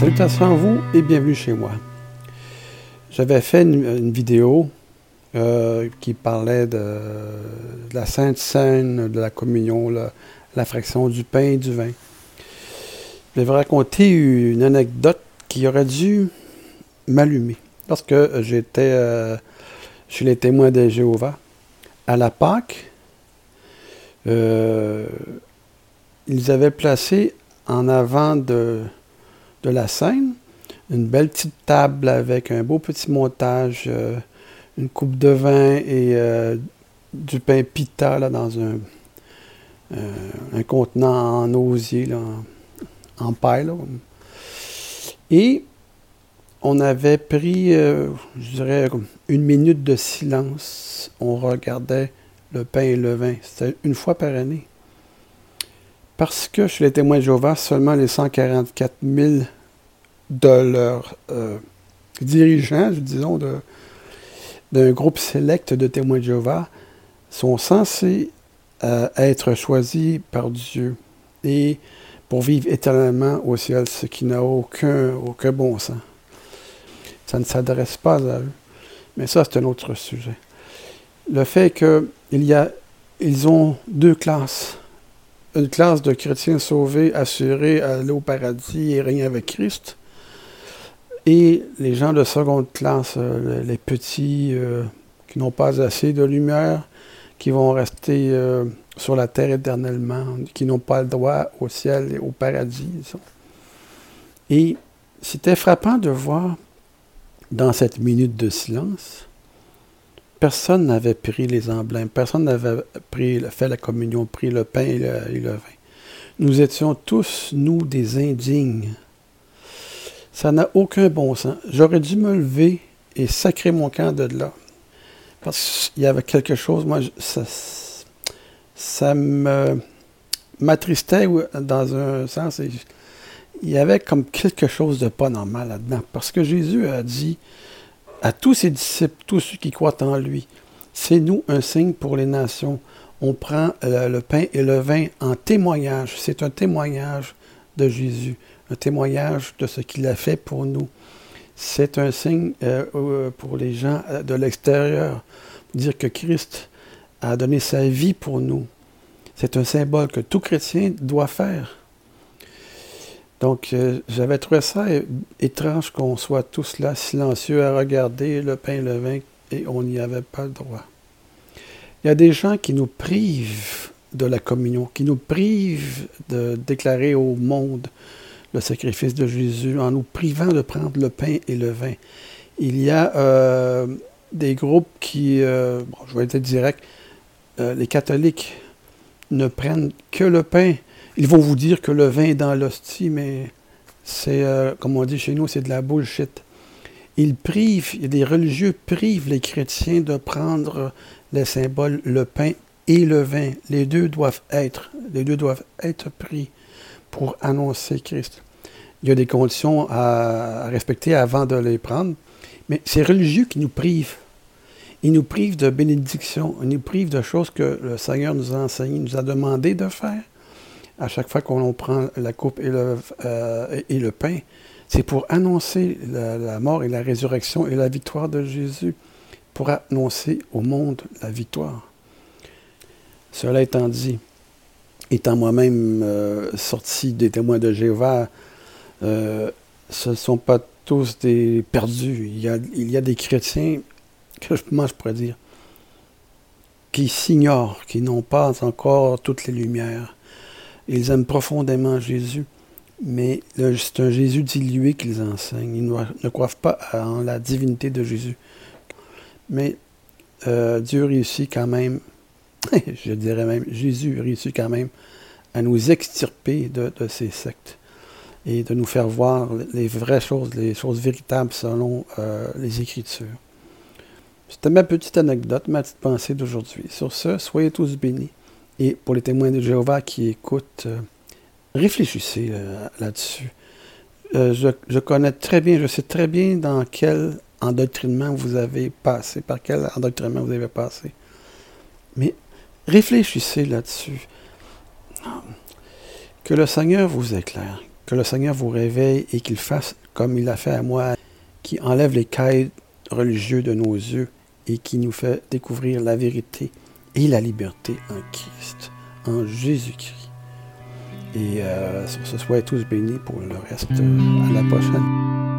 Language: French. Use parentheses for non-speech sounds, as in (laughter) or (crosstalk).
Salutations à vous et bienvenue chez moi. J'avais fait une, vidéo euh, qui parlait de, la Sainte Seine, de la communion, la, fraction du pain et du vin. Je vais vous raconter une anecdote qui aurait dû m'allumer. Lorsque j'étais euh, chez les témoins de Jéhovah, à la Pâque, euh, ils avaient placé en avant de, de la scène une belle petite table avec un beau petit montage, euh, une coupe de vin et euh, du pain pita dans un, un contenant en osier, en, paille. Et on avait pris, je dirais, une minute de silence. On regardait le pain et le vin. C'était une fois par année. Parce que chez les témoins de Jéhovah, seulement les 144 000 de leurs euh, dirigeants, disons, d'un groupe sélect de témoins de Jéhovah, sont censés euh, être choisis par Dieu et pour vivre éternellement au ciel, ce qui n'a aucun, aucun bon sens. Ça ne s'adresse pas à eux. Mais ça, c'est un autre sujet. Le fait qu'il y a, ils ont deux classes une classe de chrétiens sauvés assurés à aller au paradis et régner avec Christ. Et les gens de seconde classe, euh, les petits euh, qui n'ont pas assez de lumière, qui vont rester euh, sur la terre éternellement, qui n'ont pas le droit au ciel et au paradis. Et c'était frappant de voir dans cette minute de silence personne n'avait pris les emblèmes, personne n'avait pris, fait la communion, pris le pain et le, vin. Nous étions tous, nous, des indignes. Ça n'a aucun bon sens. J'aurais dû me lever et sacrer mon camp de là. Parce qu'il y avait quelque chose, moi, ça, ça me m'attristait dans un sens. Il y avait comme quelque chose de pas normal là-dedans. Parce que Jésus a dit, à tous ses disciples, tous ceux qui croient en lui. C'est nous un signe pour les nations. On prend euh, le pain et le vin en témoignage. C'est un témoignage de Jésus, un témoignage de ce qu'il a fait pour nous. C'est un signe euh, euh, pour les gens de l'extérieur, dire que Christ a donné sa vie pour nous. C'est un symbole que tout chrétien doit faire. Donc, euh, j'avais trouvé ça étrange qu'on soit tous là, silencieux, à regarder le pain le vin, et on n'y avait pas le droit. Il y a des gens qui nous privent de la communion, qui nous privent de déclarer au monde le sacrifice de Jésus en nous privant de prendre le pain et le vin. Il y a euh, des groupes qui, euh, je vais être direct, les catholiques ne prennent que le pain ils vont vous dire que le vin est dans l'hostie, mais c'est, euh, comme on dit chez nous, c'est de la bullshit. Ils privent, les religieux privent les chrétiens de prendre les symboles, le pain et le vin. Les deux doivent être, les deux doivent être pris pour annoncer Christ. Il y a des conditions à, respecter avant de les prendre, mais c'est religieux qui nous privent. Ils nous privent de bénédictions, ils nous privent de choses que le Seigneur nous a enseignées, nous a demandé de faire à chaque fois qu'on prend la coupe euh, et le pain, c'est pour annoncer la, mort et la résurrection et la victoire de Jésus, pour annoncer au monde la victoire. Cela étant dit, étant moi-même euh, sorti des témoins de Jéhovah, euh, ce ne sont pas tous des perdus. Il y a, des chrétiens, que, comment je pourrais dire, qui s'ignorent, qui n'ont pas encore toutes les lumières ils aiment profondément Jésus, mais c'est un Jésus dilué qu'ils enseignent. Ils ne, croient pas en la divinité de Jésus. Mais euh, Dieu réussit quand même, (laughs) je dirais même, Jésus réussit quand même à nous extirper de, ces sectes et de nous faire voir les vraies choses, les choses véritables selon euh, les Écritures. C'était ma petite anecdote, ma petite pensée d'aujourd'hui. Sur ce, soyez tous bénis. Et pour les témoins de Jéhovah qui écoutent, euh, réfléchissez euh, là-dessus. Euh, je, connais très bien, je sais très bien dans quel endoctrinement vous avez passé, par quel endoctrinement vous avez passé. Mais réfléchissez là-dessus. Que le Seigneur vous éclaire. Que le Seigneur vous réveille et qu'il fasse comme il a fait à moi, qui enlève les cailles religieux de nos yeux et qui nous fait découvrir la vérité et la liberté en Christ, en Jésus-Christ. Et euh, sur ce, soyez tous bénis pour le reste. à la prochaine.